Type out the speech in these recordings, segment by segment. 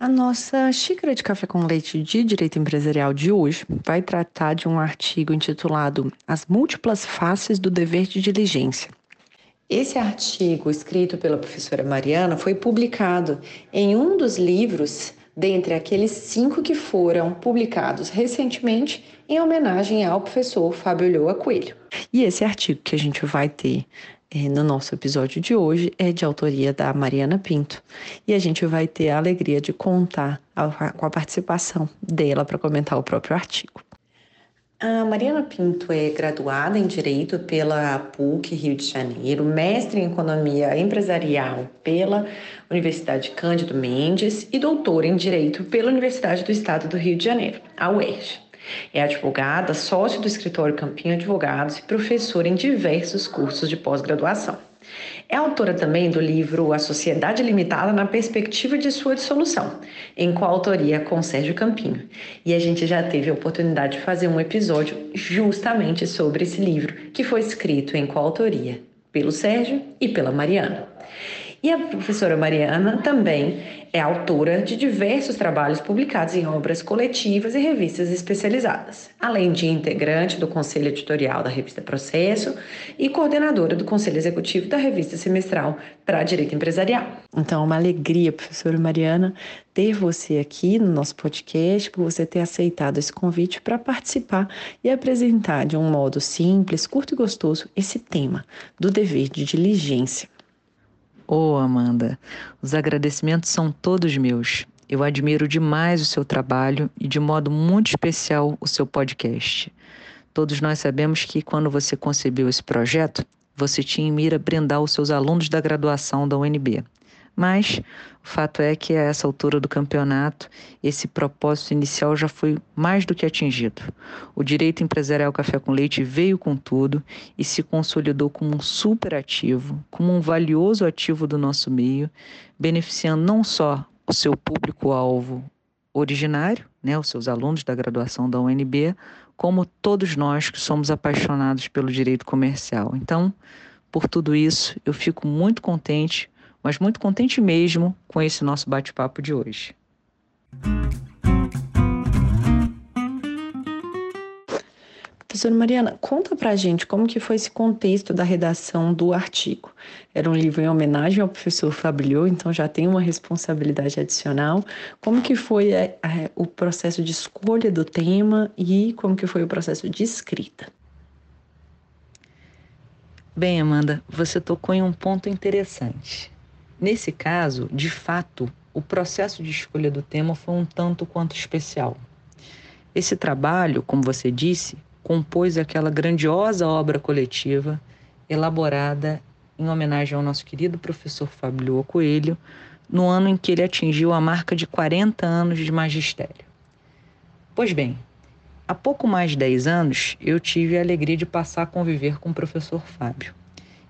A nossa xícara de café com leite de direito empresarial de hoje vai tratar de um artigo intitulado As múltiplas faces do dever de diligência. Esse artigo, escrito pela professora Mariana, foi publicado em um dos livros dentre aqueles cinco que foram publicados recentemente em homenagem ao professor Fábio Lhoa Coelho. E esse artigo que a gente vai ter no nosso episódio de hoje é de autoria da Mariana Pinto e a gente vai ter a alegria de contar a, com a participação dela para comentar o próprio artigo. A Mariana Pinto é graduada em Direito pela PUC Rio de Janeiro, mestre em Economia Empresarial pela Universidade Cândido Mendes e doutora em Direito pela Universidade do Estado do Rio de Janeiro, a UERJ. É advogada, sócio do escritório Campinho Advogados e professora em diversos cursos de pós-graduação. É autora também do livro A Sociedade Limitada na Perspectiva de Sua Dissolução, em coautoria com Sérgio Campinho. E a gente já teve a oportunidade de fazer um episódio justamente sobre esse livro, que foi escrito em coautoria pelo Sérgio e pela Mariana. E a professora Mariana também é autora de diversos trabalhos publicados em obras coletivas e revistas especializadas, além de integrante do conselho editorial da revista Processo e coordenadora do conselho executivo da revista semestral para Direito Empresarial. Então, é uma alegria, professora Mariana, ter você aqui no nosso podcast, por você ter aceitado esse convite para participar e apresentar de um modo simples, curto e gostoso esse tema do dever de diligência. Oh, Amanda, os agradecimentos são todos meus. Eu admiro demais o seu trabalho e, de modo muito especial, o seu podcast. Todos nós sabemos que, quando você concebeu esse projeto, você tinha em mira brindar os seus alunos da graduação da UNB. Mas o fato é que a essa altura do campeonato, esse propósito inicial já foi mais do que atingido. O direito empresarial Café com Leite veio com tudo e se consolidou como um super ativo, como um valioso ativo do nosso meio, beneficiando não só o seu público-alvo originário, né, os seus alunos da graduação da UNB, como todos nós que somos apaixonados pelo direito comercial. Então, por tudo isso, eu fico muito contente mas muito contente mesmo com esse nosso bate-papo de hoje. Professora Mariana, conta pra gente como que foi esse contexto da redação do artigo. Era um livro em homenagem ao professor Fabio, então já tem uma responsabilidade adicional. Como que foi é, é, o processo de escolha do tema e como que foi o processo de escrita? Bem, Amanda, você tocou em um ponto interessante. Nesse caso, de fato, o processo de escolha do tema foi um tanto quanto especial. Esse trabalho, como você disse, compôs aquela grandiosa obra coletiva elaborada em homenagem ao nosso querido professor Fábio Coelho, no ano em que ele atingiu a marca de 40 anos de magistério. Pois bem, há pouco mais de 10 anos eu tive a alegria de passar a conviver com o professor Fábio.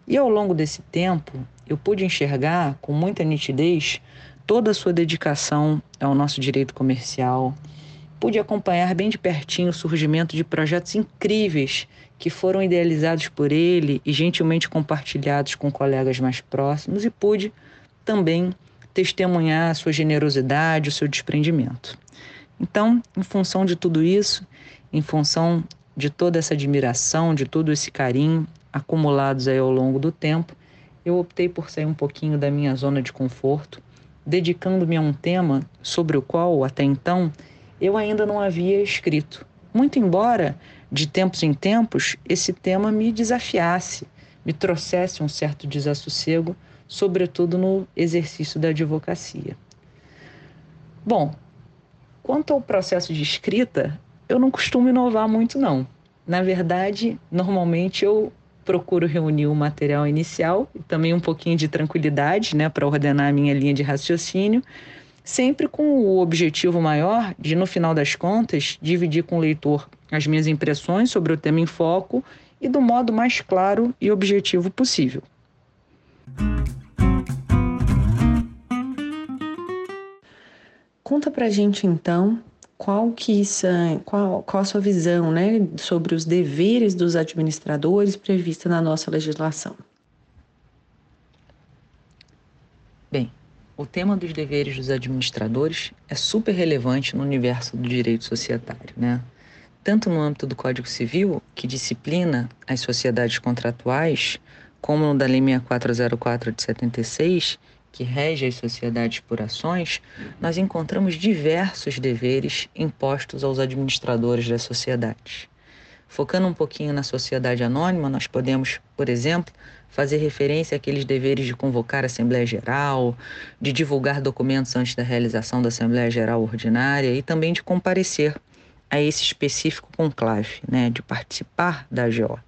E ao longo desse tempo, eu pude enxergar com muita nitidez toda a sua dedicação ao nosso direito comercial. Pude acompanhar bem de pertinho o surgimento de projetos incríveis que foram idealizados por ele e gentilmente compartilhados com colegas mais próximos, e pude também testemunhar a sua generosidade, o seu desprendimento. Então, em função de tudo isso, em função de toda essa admiração, de todo esse carinho acumulados aí ao longo do tempo, eu optei por sair um pouquinho da minha zona de conforto, dedicando-me a um tema sobre o qual, até então, eu ainda não havia escrito. Muito embora, de tempos em tempos, esse tema me desafiasse, me trouxesse um certo desassossego, sobretudo no exercício da advocacia. Bom, quanto ao processo de escrita, eu não costumo inovar muito, não. Na verdade, normalmente eu procuro reunir o material inicial e também um pouquinho de tranquilidade, né, para ordenar a minha linha de raciocínio, sempre com o objetivo maior de, no final das contas, dividir com o leitor as minhas impressões sobre o tema em foco e do modo mais claro e objetivo possível. Conta pra gente então qual que são, qual, qual a sua visão né, sobre os deveres dos administradores prevista na nossa legislação? Bem, o tema dos deveres dos administradores é super relevante no universo do direito societário, né? Tanto no âmbito do Código Civil, que disciplina as sociedades contratuais, como no da Lei 6404 de 76, que rege as sociedades por ações, nós encontramos diversos deveres impostos aos administradores das sociedades. Focando um pouquinho na sociedade anônima, nós podemos, por exemplo, fazer referência àqueles deveres de convocar a Assembleia Geral, de divulgar documentos antes da realização da Assembleia Geral Ordinária e também de comparecer a esse específico conclave, né, de participar da AGO.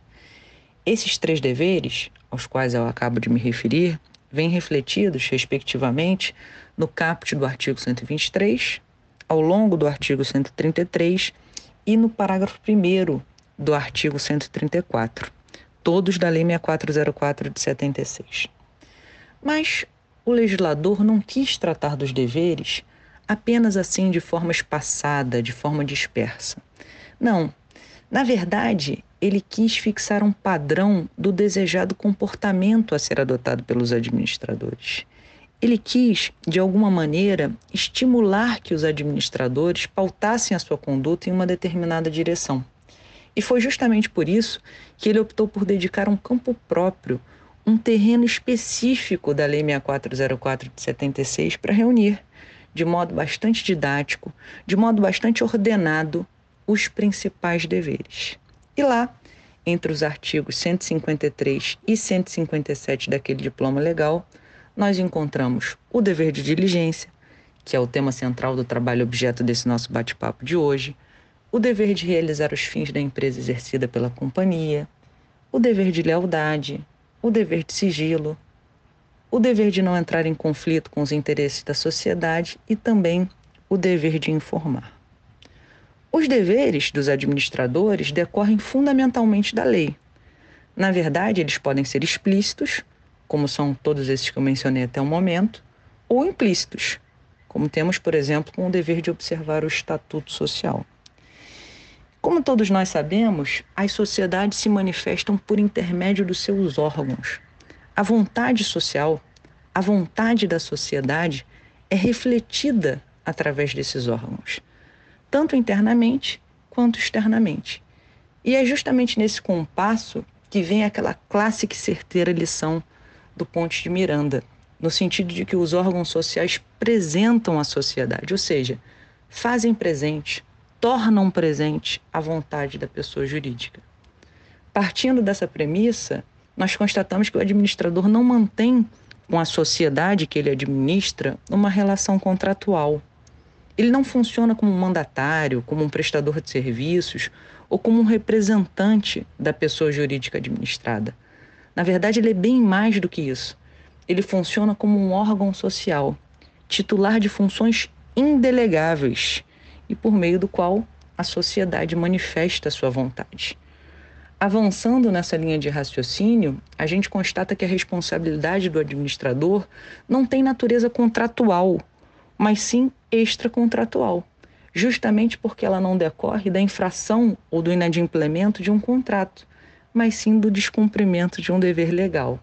Esses três deveres, aos quais eu acabo de me referir, vêm refletidos, respectivamente, no caput do artigo 123, ao longo do artigo 133 e no parágrafo 1 do artigo 134, todos da Lei 6404 de 76. Mas o legislador não quis tratar dos deveres apenas assim de forma espaçada, de forma dispersa. Não. Na verdade, ele quis fixar um padrão do desejado comportamento a ser adotado pelos administradores. Ele quis, de alguma maneira, estimular que os administradores pautassem a sua conduta em uma determinada direção. E foi justamente por isso que ele optou por dedicar um campo próprio, um terreno específico da Lei 6404 de 76 para reunir, de modo bastante didático, de modo bastante ordenado, os principais deveres. E lá, entre os artigos 153 e 157 daquele diploma legal, nós encontramos o dever de diligência, que é o tema central do trabalho objeto desse nosso bate-papo de hoje, o dever de realizar os fins da empresa exercida pela companhia, o dever de lealdade, o dever de sigilo, o dever de não entrar em conflito com os interesses da sociedade e também o dever de informar. Os deveres dos administradores decorrem fundamentalmente da lei. Na verdade, eles podem ser explícitos, como são todos esses que eu mencionei até o momento, ou implícitos, como temos, por exemplo, com o dever de observar o estatuto social. Como todos nós sabemos, as sociedades se manifestam por intermédio dos seus órgãos. A vontade social, a vontade da sociedade é refletida através desses órgãos tanto internamente quanto externamente. E é justamente nesse compasso que vem aquela clássica e certeira lição do Ponte de Miranda, no sentido de que os órgãos sociais presentam a sociedade, ou seja, fazem presente, tornam presente a vontade da pessoa jurídica. Partindo dessa premissa, nós constatamos que o administrador não mantém com a sociedade que ele administra uma relação contratual, ele não funciona como um mandatário, como um prestador de serviços ou como um representante da pessoa jurídica administrada. Na verdade, ele é bem mais do que isso. Ele funciona como um órgão social, titular de funções indelegáveis e por meio do qual a sociedade manifesta sua vontade. Avançando nessa linha de raciocínio, a gente constata que a responsabilidade do administrador não tem natureza contratual, mas sim extracontratual, justamente porque ela não decorre da infração ou do inadimplemento de um contrato, mas sim do descumprimento de um dever legal.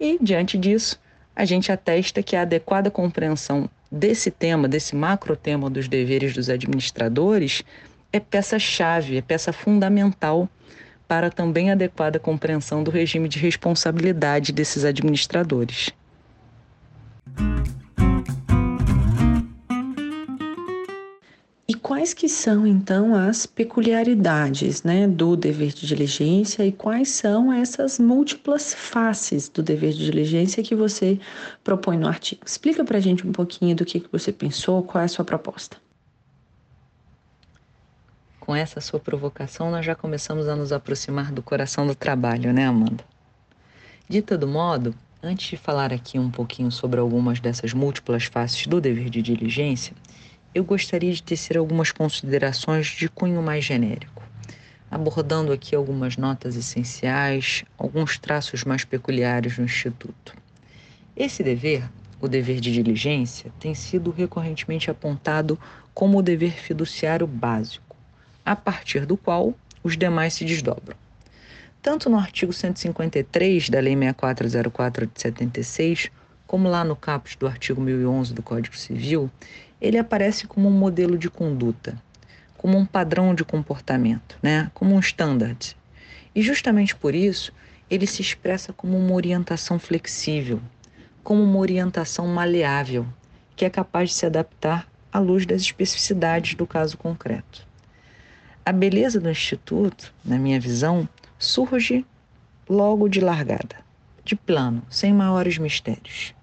E, diante disso, a gente atesta que a adequada compreensão desse tema, desse macro tema dos deveres dos administradores, é peça-chave, é peça fundamental para também adequada compreensão do regime de responsabilidade desses administradores. Quais que são então as peculiaridades, né, do dever de diligência e quais são essas múltiplas faces do dever de diligência que você propõe no artigo? Explica para a gente um pouquinho do que, que você pensou, qual é a sua proposta. Com essa sua provocação, nós já começamos a nos aproximar do coração do trabalho, né, Amanda? De todo modo, antes de falar aqui um pouquinho sobre algumas dessas múltiplas faces do dever de diligência, eu gostaria de tecer algumas considerações de cunho mais genérico, abordando aqui algumas notas essenciais, alguns traços mais peculiares do Instituto. Esse dever, o dever de diligência, tem sido recorrentemente apontado como o dever fiduciário básico a partir do qual os demais se desdobram. Tanto no artigo 153 da Lei 6404 de 76, como lá no caput do artigo 1011 do Código Civil, ele aparece como um modelo de conduta, como um padrão de comportamento, né? como um standard. E justamente por isso, ele se expressa como uma orientação flexível, como uma orientação maleável, que é capaz de se adaptar à luz das especificidades do caso concreto. A beleza do Instituto, na minha visão, surge logo de largada, de plano, sem maiores mistérios.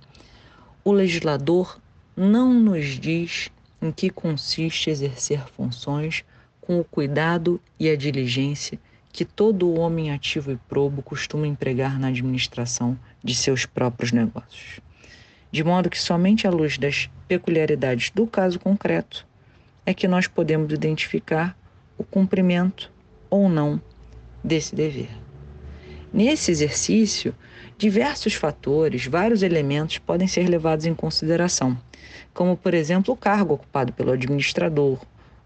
O legislador não nos diz em que consiste exercer funções com o cuidado e a diligência que todo homem ativo e probo costuma empregar na administração de seus próprios negócios. De modo que somente à luz das peculiaridades do caso concreto é que nós podemos identificar o cumprimento ou não desse dever. Nesse exercício, diversos fatores, vários elementos podem ser levados em consideração, como, por exemplo, o cargo ocupado pelo administrador,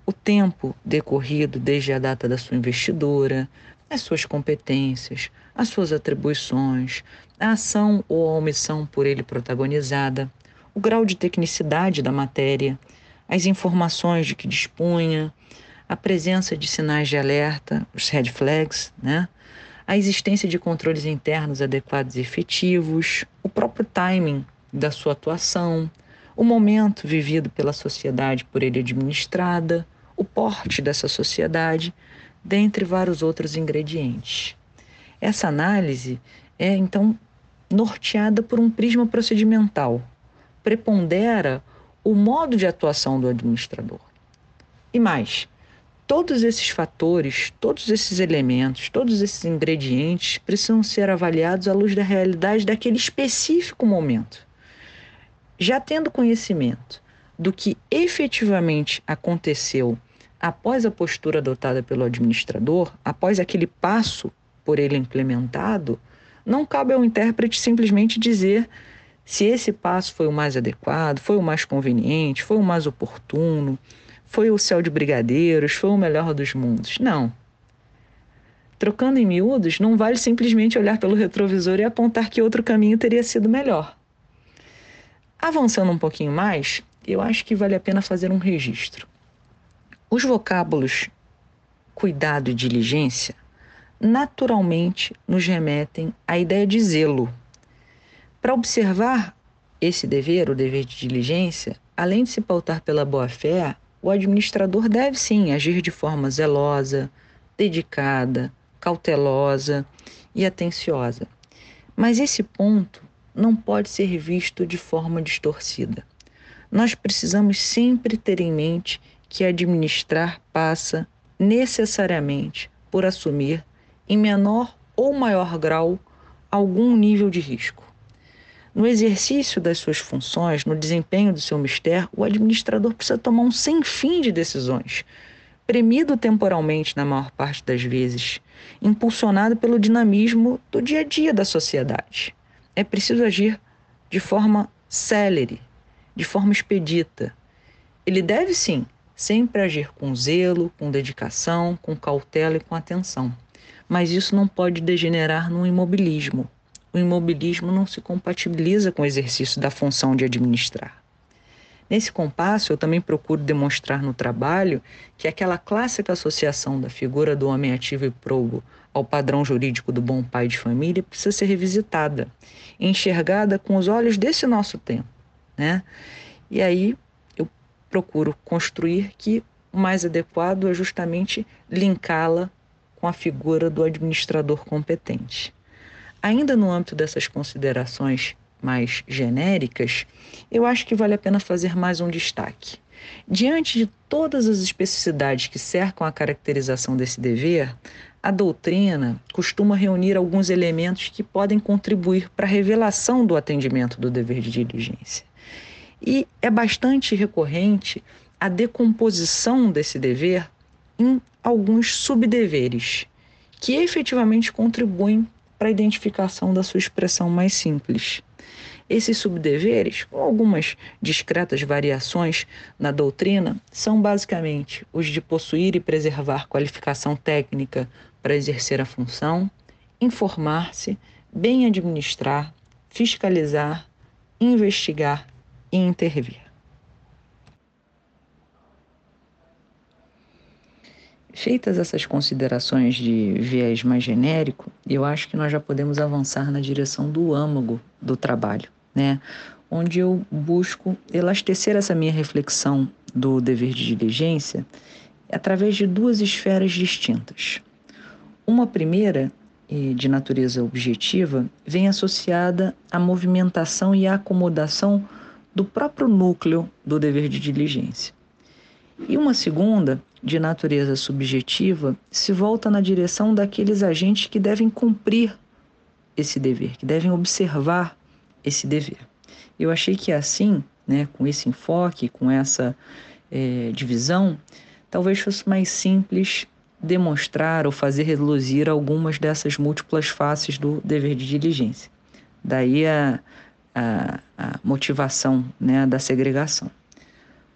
o tempo decorrido desde a data da sua investidura, as suas competências, as suas atribuições, a ação ou a omissão por ele protagonizada, o grau de tecnicidade da matéria, as informações de que dispunha, a presença de sinais de alerta, os red flags, né? a existência de controles internos adequados e efetivos, o próprio timing da sua atuação, o momento vivido pela sociedade por ele administrada, o porte dessa sociedade, dentre vários outros ingredientes. Essa análise é então norteada por um prisma procedimental, prepondera o modo de atuação do administrador. E mais, Todos esses fatores, todos esses elementos, todos esses ingredientes precisam ser avaliados à luz da realidade daquele específico momento. Já tendo conhecimento do que efetivamente aconteceu após a postura adotada pelo administrador, após aquele passo por ele implementado, não cabe ao intérprete simplesmente dizer se esse passo foi o mais adequado, foi o mais conveniente, foi o mais oportuno foi o céu de brigadeiros, foi o melhor dos mundos. Não. Trocando em miúdos, não vale simplesmente olhar pelo retrovisor e apontar que outro caminho teria sido melhor. Avançando um pouquinho mais, eu acho que vale a pena fazer um registro. Os vocábulos cuidado e diligência naturalmente nos remetem à ideia de zelo. Para observar esse dever, o dever de diligência, além de se pautar pela boa-fé, o administrador deve sim agir de forma zelosa, dedicada, cautelosa e atenciosa. Mas esse ponto não pode ser visto de forma distorcida. Nós precisamos sempre ter em mente que administrar passa necessariamente por assumir, em menor ou maior grau, algum nível de risco. No exercício das suas funções, no desempenho do seu mistério, o administrador precisa tomar um sem fim de decisões, premido temporalmente na maior parte das vezes, impulsionado pelo dinamismo do dia a dia da sociedade. É preciso agir de forma célere, de forma expedita. Ele deve sim sempre agir com zelo, com dedicação, com cautela e com atenção. Mas isso não pode degenerar num imobilismo. O imobilismo não se compatibiliza com o exercício da função de administrar. Nesse compasso, eu também procuro demonstrar no trabalho que aquela clássica associação da figura do homem ativo e probo ao padrão jurídico do bom pai de família precisa ser revisitada, enxergada com os olhos desse nosso tempo, né? E aí eu procuro construir que o mais adequado é justamente linká-la com a figura do administrador competente. Ainda no âmbito dessas considerações mais genéricas, eu acho que vale a pena fazer mais um destaque. Diante de todas as especificidades que cercam a caracterização desse dever, a doutrina costuma reunir alguns elementos que podem contribuir para a revelação do atendimento do dever de diligência. E é bastante recorrente a decomposição desse dever em alguns subdeveres, que efetivamente contribuem para a identificação da sua expressão mais simples. Esses subdeveres, com algumas discretas variações na doutrina, são basicamente os de possuir e preservar qualificação técnica para exercer a função, informar-se, bem administrar, fiscalizar, investigar e intervir. Feitas essas considerações de viés mais genérico, eu acho que nós já podemos avançar na direção do âmago do trabalho, né? Onde eu busco elastecer essa minha reflexão do dever de diligência através de duas esferas distintas. Uma primeira, de natureza objetiva, vem associada à movimentação e à acomodação do próprio núcleo do dever de diligência. E uma segunda, de natureza subjetiva, se volta na direção daqueles agentes que devem cumprir esse dever, que devem observar esse dever. Eu achei que assim, né, com esse enfoque, com essa é, divisão, talvez fosse mais simples demonstrar ou fazer reluzir algumas dessas múltiplas faces do dever de diligência. Daí a, a, a motivação né, da segregação.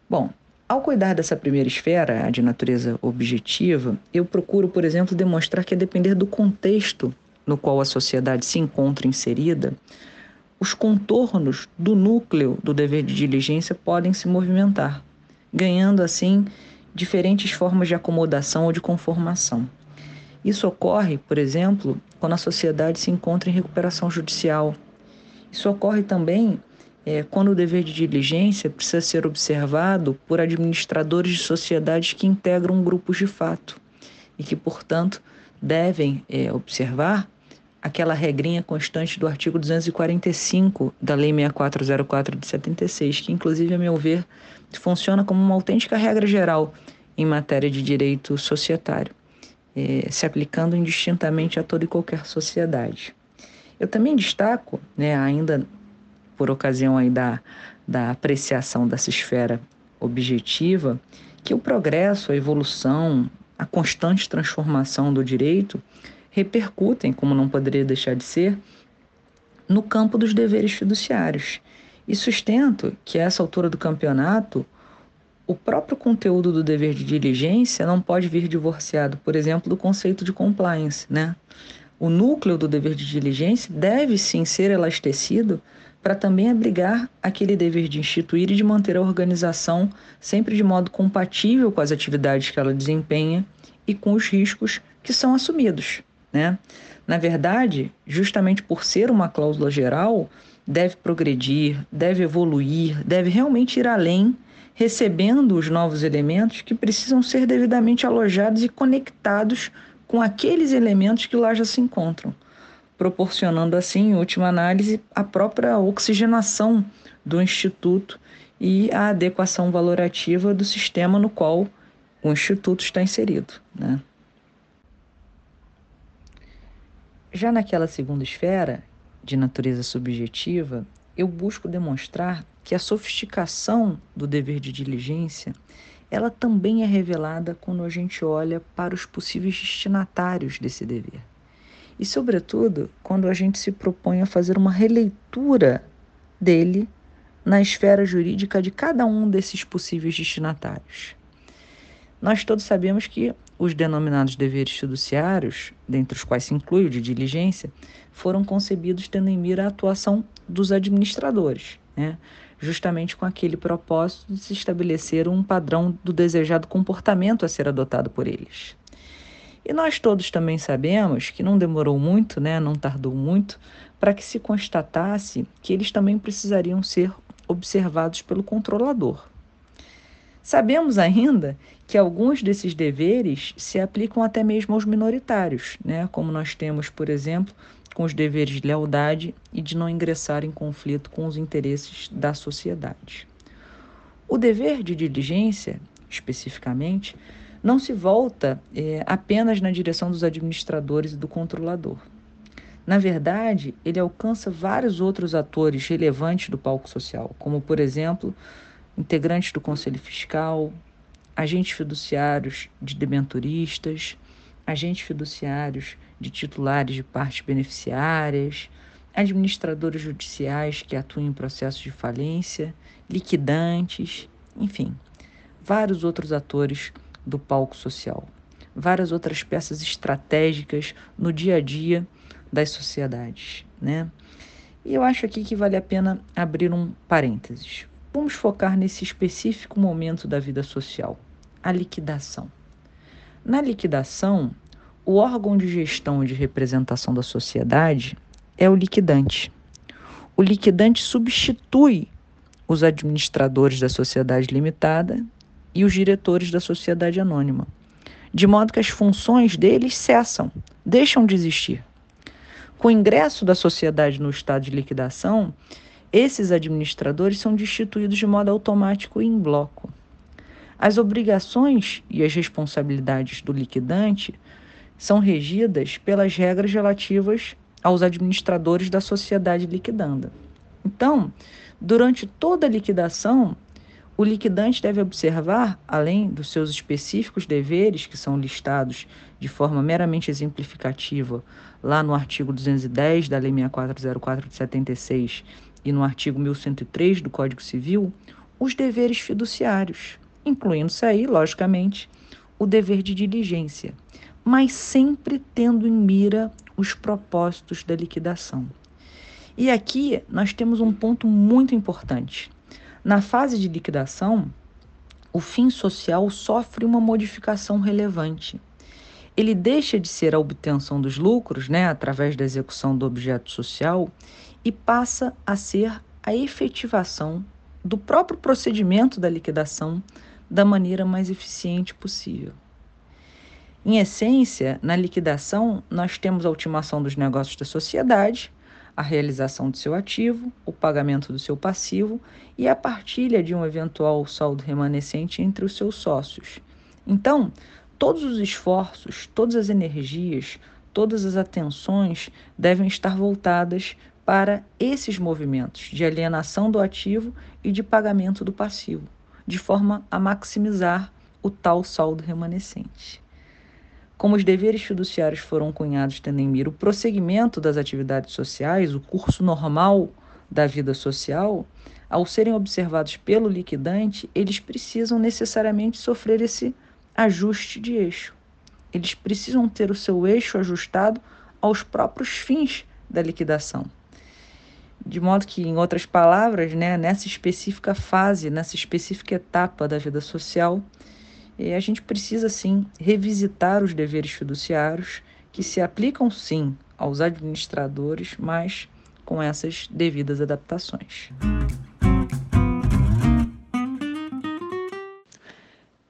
Bom, ao cuidar dessa primeira esfera, a de natureza objetiva, eu procuro, por exemplo, demonstrar que, a depender do contexto no qual a sociedade se encontra inserida, os contornos do núcleo do dever de diligência podem se movimentar, ganhando assim diferentes formas de acomodação ou de conformação. Isso ocorre, por exemplo, quando a sociedade se encontra em recuperação judicial. Isso ocorre também é, quando o dever de diligência precisa ser observado por administradores de sociedades que integram grupos de fato e que, portanto, devem é, observar aquela regrinha constante do artigo 245 da Lei 6404 de 76, que, inclusive, a meu ver, funciona como uma autêntica regra geral em matéria de direito societário, é, se aplicando indistintamente a toda e qualquer sociedade. Eu também destaco, né, ainda por ocasião aí da, da apreciação dessa esfera objetiva, que o progresso, a evolução, a constante transformação do direito repercutem, como não poderia deixar de ser, no campo dos deveres fiduciários. E sustento que a essa altura do campeonato, o próprio conteúdo do dever de diligência não pode vir divorciado, por exemplo, do conceito de compliance, né? O núcleo do dever de diligência deve sim ser elastecido para também abrigar aquele dever de instituir e de manter a organização sempre de modo compatível com as atividades que ela desempenha e com os riscos que são assumidos. Né? Na verdade, justamente por ser uma cláusula geral, deve progredir, deve evoluir, deve realmente ir além, recebendo os novos elementos que precisam ser devidamente alojados e conectados com aqueles elementos que lá já se encontram proporcionando assim, em última análise, a própria oxigenação do instituto e a adequação valorativa do sistema no qual o Instituto está inserido. Né? Já naquela segunda esfera, de natureza subjetiva, eu busco demonstrar que a sofisticação do dever de diligência ela também é revelada quando a gente olha para os possíveis destinatários desse dever. E, sobretudo, quando a gente se propõe a fazer uma releitura dele na esfera jurídica de cada um desses possíveis destinatários. Nós todos sabemos que os denominados deveres fiduciários, dentre os quais se inclui o de diligência, foram concebidos tendo em mira a atuação dos administradores, né? justamente com aquele propósito de se estabelecer um padrão do desejado comportamento a ser adotado por eles. E nós todos também sabemos que não demorou muito, né, não tardou muito, para que se constatasse que eles também precisariam ser observados pelo controlador. Sabemos ainda que alguns desses deveres se aplicam até mesmo aos minoritários, né? como nós temos, por exemplo, com os deveres de lealdade e de não ingressar em conflito com os interesses da sociedade. O dever de diligência, especificamente, não se volta é, apenas na direção dos administradores e do controlador. Na verdade, ele alcança vários outros atores relevantes do palco social, como, por exemplo, integrantes do Conselho Fiscal, agentes fiduciários de debenturistas, agentes fiduciários de titulares de partes beneficiárias, administradores judiciais que atuam em processos de falência, liquidantes, enfim, vários outros atores do palco social, várias outras peças estratégicas no dia a dia das sociedades, né? E eu acho aqui que vale a pena abrir um parênteses. Vamos focar nesse específico momento da vida social, a liquidação. Na liquidação, o órgão de gestão e de representação da sociedade é o liquidante. O liquidante substitui os administradores da sociedade limitada e os diretores da sociedade anônima, de modo que as funções deles cessam, deixam de existir. Com o ingresso da sociedade no estado de liquidação, esses administradores são destituídos de modo automático e em bloco. As obrigações e as responsabilidades do liquidante são regidas pelas regras relativas aos administradores da sociedade liquidanda. Então, durante toda a liquidação, o liquidante deve observar, além dos seus específicos deveres, que são listados de forma meramente exemplificativa lá no artigo 210 da Lei 6404 de 76 e no artigo 1103 do Código Civil, os deveres fiduciários, incluindo-se aí, logicamente, o dever de diligência, mas sempre tendo em mira os propósitos da liquidação. E aqui nós temos um ponto muito importante. Na fase de liquidação, o fim social sofre uma modificação relevante ele deixa de ser a obtenção dos lucros, né, através da execução do objeto social, e passa a ser a efetivação do próprio procedimento da liquidação da maneira mais eficiente possível. Em essência, na liquidação, nós temos a ultimação dos negócios da sociedade, a realização do seu ativo, o pagamento do seu passivo e a partilha de um eventual saldo remanescente entre os seus sócios. Então, todos os esforços, todas as energias, todas as atenções devem estar voltadas para esses movimentos de alienação do ativo e de pagamento do passivo, de forma a maximizar o tal saldo remanescente. Como os deveres fiduciários foram cunhados tendo em mira o prosseguimento das atividades sociais, o curso normal da vida social, ao serem observados pelo liquidante, eles precisam necessariamente sofrer esse ajuste de eixo. Eles precisam ter o seu eixo ajustado aos próprios fins da liquidação. De modo que, em outras palavras, né, nessa específica fase, nessa específica etapa da vida social, eh, a gente precisa sim revisitar os deveres fiduciários que se aplicam sim aos administradores, mas com essas devidas adaptações.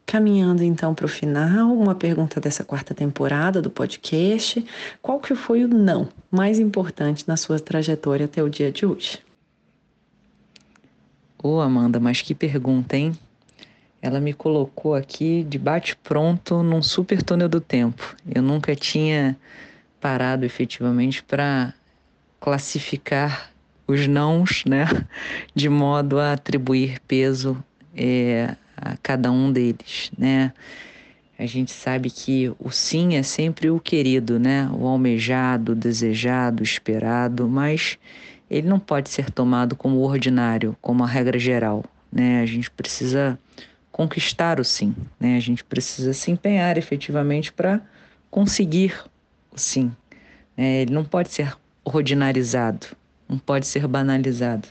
Caminhando então para o final, uma pergunta dessa quarta temporada do podcast: qual que foi o não mais importante na sua trajetória até o dia de hoje? Ô, oh, Amanda, mas que pergunta, hein? ela me colocou aqui de bate-pronto num super túnel do tempo. Eu nunca tinha parado efetivamente para classificar os nãos, né, de modo a atribuir peso é, a cada um deles, né. A gente sabe que o sim é sempre o querido, né, o almejado, o desejado, o esperado, mas ele não pode ser tomado como ordinário, como a regra geral, né. A gente precisa conquistar o sim, né. A gente precisa se empenhar efetivamente para conseguir o sim. Né? Ele não pode ser ordinarizado, não pode ser banalizado.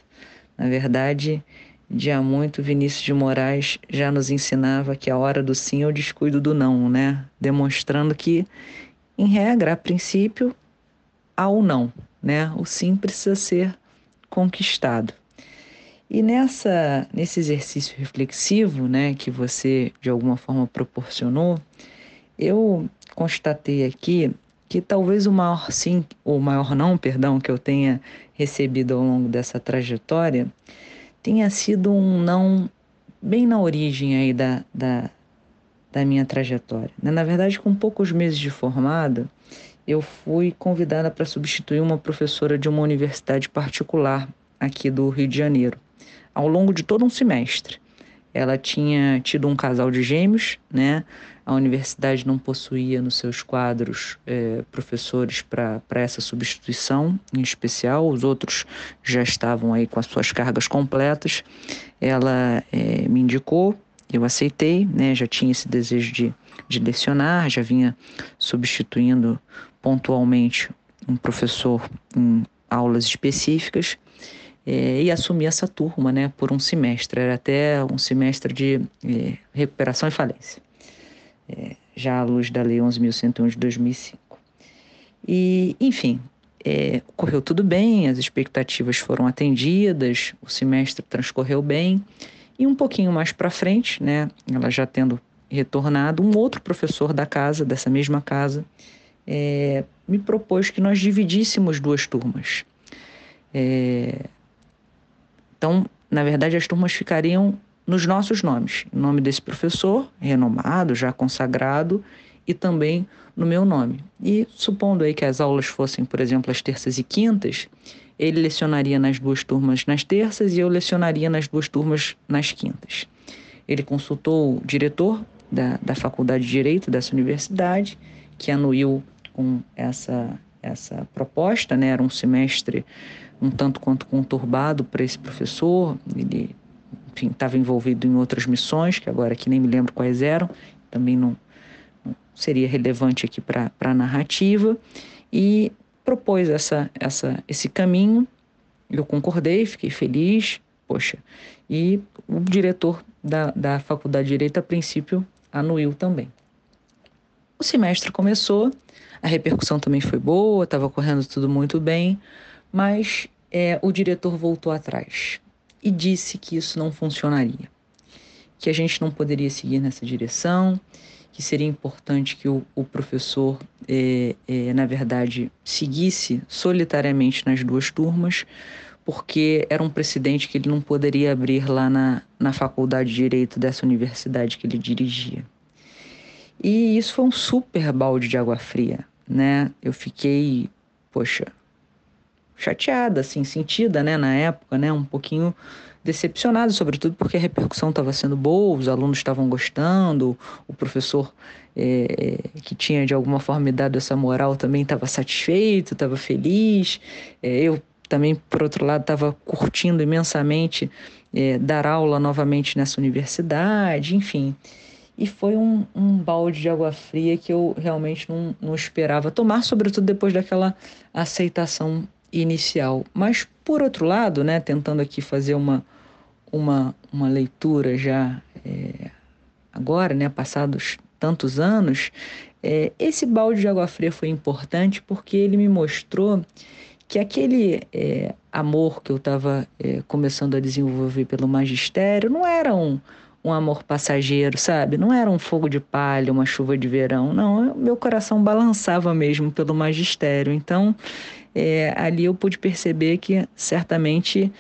Na verdade, de há muito, Vinícius de Moraes já nos ensinava que a hora do sim é o descuido do não, né? Demonstrando que, em regra, a princípio, há o não, né? O sim precisa ser conquistado. E nessa, nesse exercício reflexivo, né, que você de alguma forma proporcionou, eu constatei aqui que talvez o maior sim, ou maior não, perdão, que eu tenha recebido ao longo dessa trajetória, tenha sido um não bem na origem aí da, da, da minha trajetória. Né? Na verdade, com poucos meses de formada, eu fui convidada para substituir uma professora de uma universidade particular aqui do Rio de Janeiro, ao longo de todo um semestre. Ela tinha tido um casal de gêmeos, né? A universidade não possuía nos seus quadros é, professores para essa substituição em especial, os outros já estavam aí com as suas cargas completas. Ela é, me indicou, eu aceitei, né? já tinha esse desejo de, de lecionar, já vinha substituindo pontualmente um professor em aulas específicas é, e assumi essa turma né, por um semestre, era até um semestre de é, recuperação e falência é, já à luz da Lei 11.101 de 2005. E, enfim, é, correu tudo bem, as expectativas foram atendidas, o semestre transcorreu bem, e um pouquinho mais para frente, né, ela já tendo retornado, um outro professor da casa, dessa mesma casa, é, me propôs que nós dividíssemos duas turmas. É, então, na verdade, as turmas ficariam nos nossos nomes, em nome desse professor renomado, já consagrado, e também no meu nome. E supondo aí que as aulas fossem, por exemplo, as terças e quintas, ele lecionaria nas duas turmas nas terças e eu lecionaria nas duas turmas nas quintas. Ele consultou o diretor da, da Faculdade de Direito dessa universidade, que anuiu com essa, essa proposta, né? era um semestre um tanto quanto conturbado para esse professor, ele estava envolvido em outras missões, que agora aqui nem me lembro quais eram, também não, não seria relevante aqui para a narrativa, e propôs essa, essa, esse caminho. Eu concordei, fiquei feliz, poxa, e o diretor da, da Faculdade de Direito, a princípio, anuiu também. O semestre começou, a repercussão também foi boa, estava correndo tudo muito bem, mas é, o diretor voltou atrás e disse que isso não funcionaria, que a gente não poderia seguir nessa direção, que seria importante que o, o professor, é, é, na verdade, seguisse solitariamente nas duas turmas, porque era um precedente que ele não poderia abrir lá na, na faculdade de direito dessa universidade que ele dirigia. E isso foi um super balde de água fria, né? Eu fiquei, poxa, chateada, assim, sentida, né, na época, né, um pouquinho decepcionada, sobretudo porque a repercussão estava sendo boa, os alunos estavam gostando, o professor é, que tinha de alguma forma me dado essa moral também estava satisfeito, estava feliz. É, eu também, por outro lado, estava curtindo imensamente é, dar aula novamente nessa universidade, enfim. E foi um, um, balde de água fria que eu realmente não, não esperava tomar, sobretudo depois daquela aceitação inicial. Mas, por outro lado, né, tentando aqui fazer uma, uma, uma leitura já é, agora, né, passados tantos anos, é, esse balde de água fria foi importante porque ele me mostrou que aquele é, amor que eu estava é, começando a desenvolver pelo magistério não era um, um amor passageiro, sabe? Não era um fogo de palha, uma chuva de verão, não. Meu coração balançava mesmo pelo magistério. Então, é, ali eu pude perceber que certamente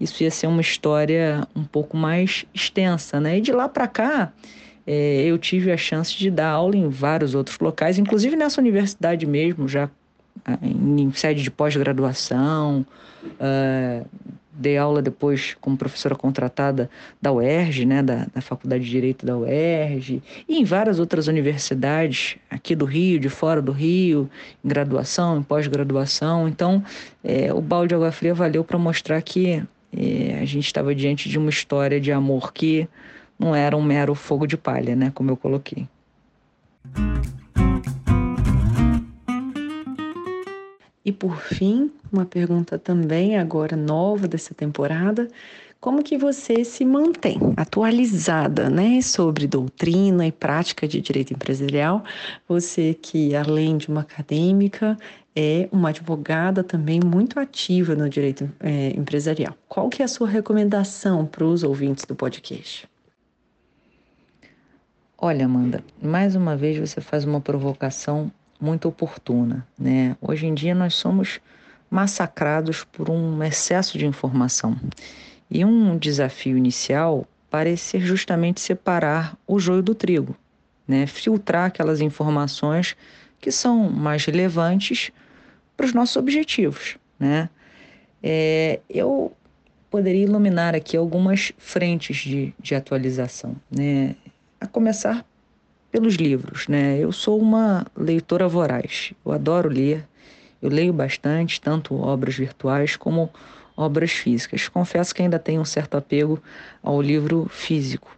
isso ia ser uma história um pouco mais extensa, né? E de lá para cá, é, eu tive a chance de dar aula em vários outros locais, inclusive nessa universidade mesmo, já ah, em, em sede de pós-graduação, uh, dei aula depois como professora contratada da UERJ, né, da, da Faculdade de Direito da UERJ, e em várias outras universidades aqui do Rio, de fora do Rio, em graduação, em pós-graduação. Então, é, o balde de água fria valeu para mostrar que é, a gente estava diante de uma história de amor que não era um mero fogo de palha, né, como eu coloquei. E por fim, uma pergunta também agora nova dessa temporada, como que você se mantém atualizada, né, sobre doutrina e prática de direito empresarial? Você que além de uma acadêmica é uma advogada também muito ativa no direito é, empresarial. Qual que é a sua recomendação para os ouvintes do podcast? Olha, Amanda, mais uma vez você faz uma provocação muito oportuna. Né? Hoje em dia nós somos massacrados por um excesso de informação. E um desafio inicial parece ser justamente separar o joio do trigo, né? filtrar aquelas informações que são mais relevantes para os nossos objetivos. Né? É, eu poderia iluminar aqui algumas frentes de, de atualização, né? a começar pelos livros, né? Eu sou uma leitora voraz. Eu adoro ler. Eu leio bastante, tanto obras virtuais como obras físicas. Confesso que ainda tenho um certo apego ao livro físico.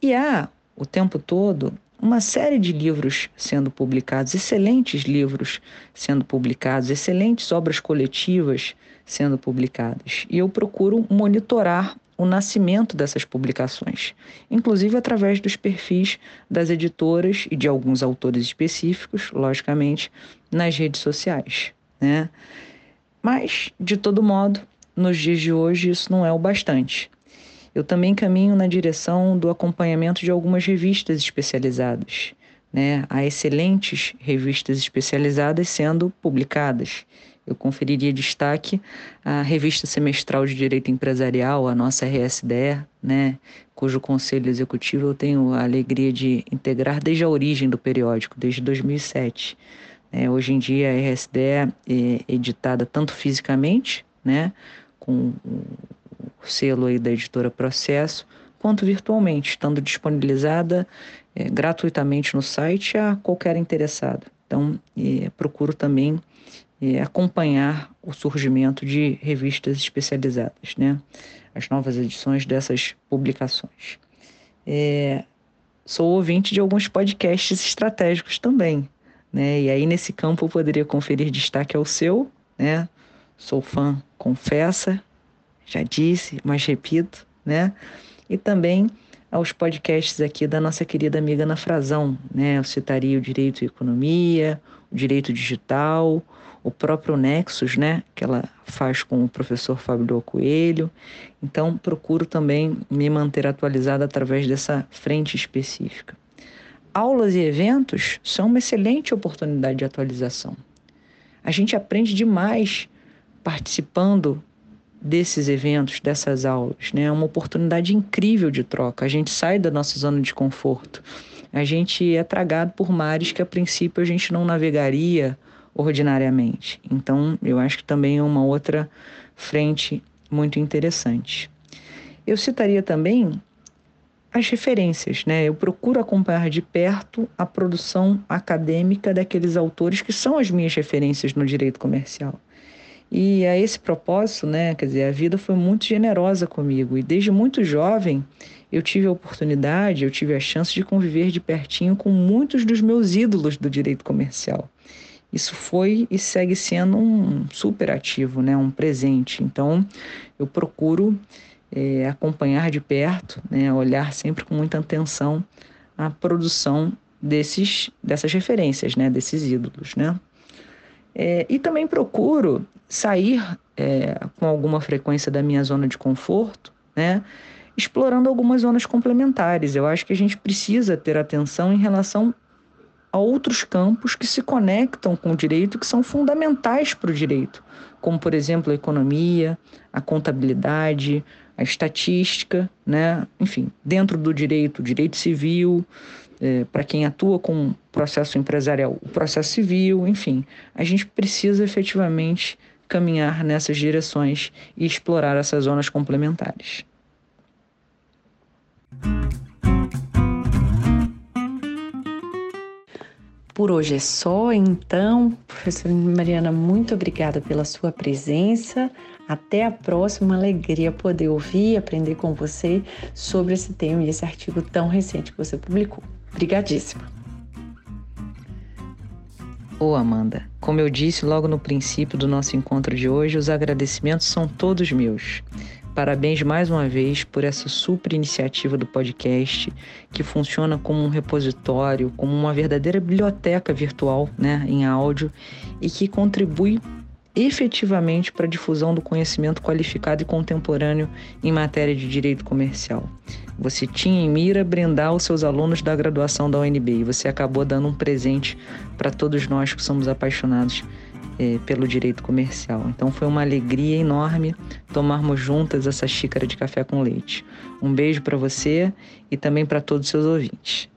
E há, o tempo todo, uma série de livros sendo publicados, excelentes livros sendo publicados, excelentes obras coletivas sendo publicadas. E eu procuro monitorar o nascimento dessas publicações, inclusive através dos perfis das editoras e de alguns autores específicos, logicamente, nas redes sociais. Né? Mas, de todo modo, nos dias de hoje isso não é o bastante. Eu também caminho na direção do acompanhamento de algumas revistas especializadas. Né? Há excelentes revistas especializadas sendo publicadas eu conferiria destaque à revista semestral de Direito Empresarial, a nossa RSDE, né, cujo conselho executivo eu tenho a alegria de integrar desde a origem do periódico, desde 2007. É, hoje em dia a RSDE é editada tanto fisicamente, né, com o selo aí da editora Processo, quanto virtualmente, estando disponibilizada é, gratuitamente no site a qualquer interessado. Então, é, procuro também é, acompanhar o surgimento de revistas especializadas, né? as novas edições dessas publicações. É, sou ouvinte de alguns podcasts estratégicos também, né? e aí nesse campo eu poderia conferir destaque ao seu, né? sou fã, confessa, já disse, mas repito, né? e também aos podcasts aqui da nossa querida amiga Ana Frazão, né? Eu citaria o Direito e Economia, o Direito Digital, o próprio Nexus, né, que ela faz com o professor Fábio Coelho. Então, procuro também me manter atualizada através dessa frente específica. Aulas e eventos são uma excelente oportunidade de atualização. A gente aprende demais participando desses eventos, dessas aulas, né? É uma oportunidade incrível de troca. A gente sai da nossa zona de conforto. A gente é tragado por mares que a princípio a gente não navegaria ordinariamente. Então, eu acho que também é uma outra frente muito interessante. Eu citaria também as referências, né? Eu procuro acompanhar de perto a produção acadêmica daqueles autores que são as minhas referências no direito comercial. E a esse propósito, né, quer dizer, a vida foi muito generosa comigo e desde muito jovem eu tive a oportunidade, eu tive a chance de conviver de pertinho com muitos dos meus ídolos do direito comercial isso foi e segue sendo um super ativo, né, um presente. Então, eu procuro é, acompanhar de perto, né, olhar sempre com muita atenção a produção desses, dessas referências, né, desses ídolos, né. É, e também procuro sair é, com alguma frequência da minha zona de conforto, né, explorando algumas zonas complementares. Eu acho que a gente precisa ter atenção em relação a outros campos que se conectam com o direito, que são fundamentais para o direito, como, por exemplo, a economia, a contabilidade, a estatística, né? enfim, dentro do direito, direito civil, é, para quem atua com processo empresarial, o processo civil, enfim, a gente precisa efetivamente caminhar nessas direções e explorar essas zonas complementares. Por hoje é só, então, professora Mariana, muito obrigada pela sua presença. Até a próxima, uma alegria poder ouvir e aprender com você sobre esse tema e esse artigo tão recente que você publicou. Obrigadíssima. Ô oh, Amanda, como eu disse logo no princípio do nosso encontro de hoje, os agradecimentos são todos meus. Parabéns mais uma vez por essa super iniciativa do podcast, que funciona como um repositório, como uma verdadeira biblioteca virtual né, em áudio e que contribui efetivamente para a difusão do conhecimento qualificado e contemporâneo em matéria de direito comercial. Você tinha em mira brindar os seus alunos da graduação da UNB e você acabou dando um presente para todos nós que somos apaixonados é, pelo direito comercial. Então foi uma alegria enorme tomarmos juntas essa xícara de café com leite. Um beijo para você e também para todos os seus ouvintes.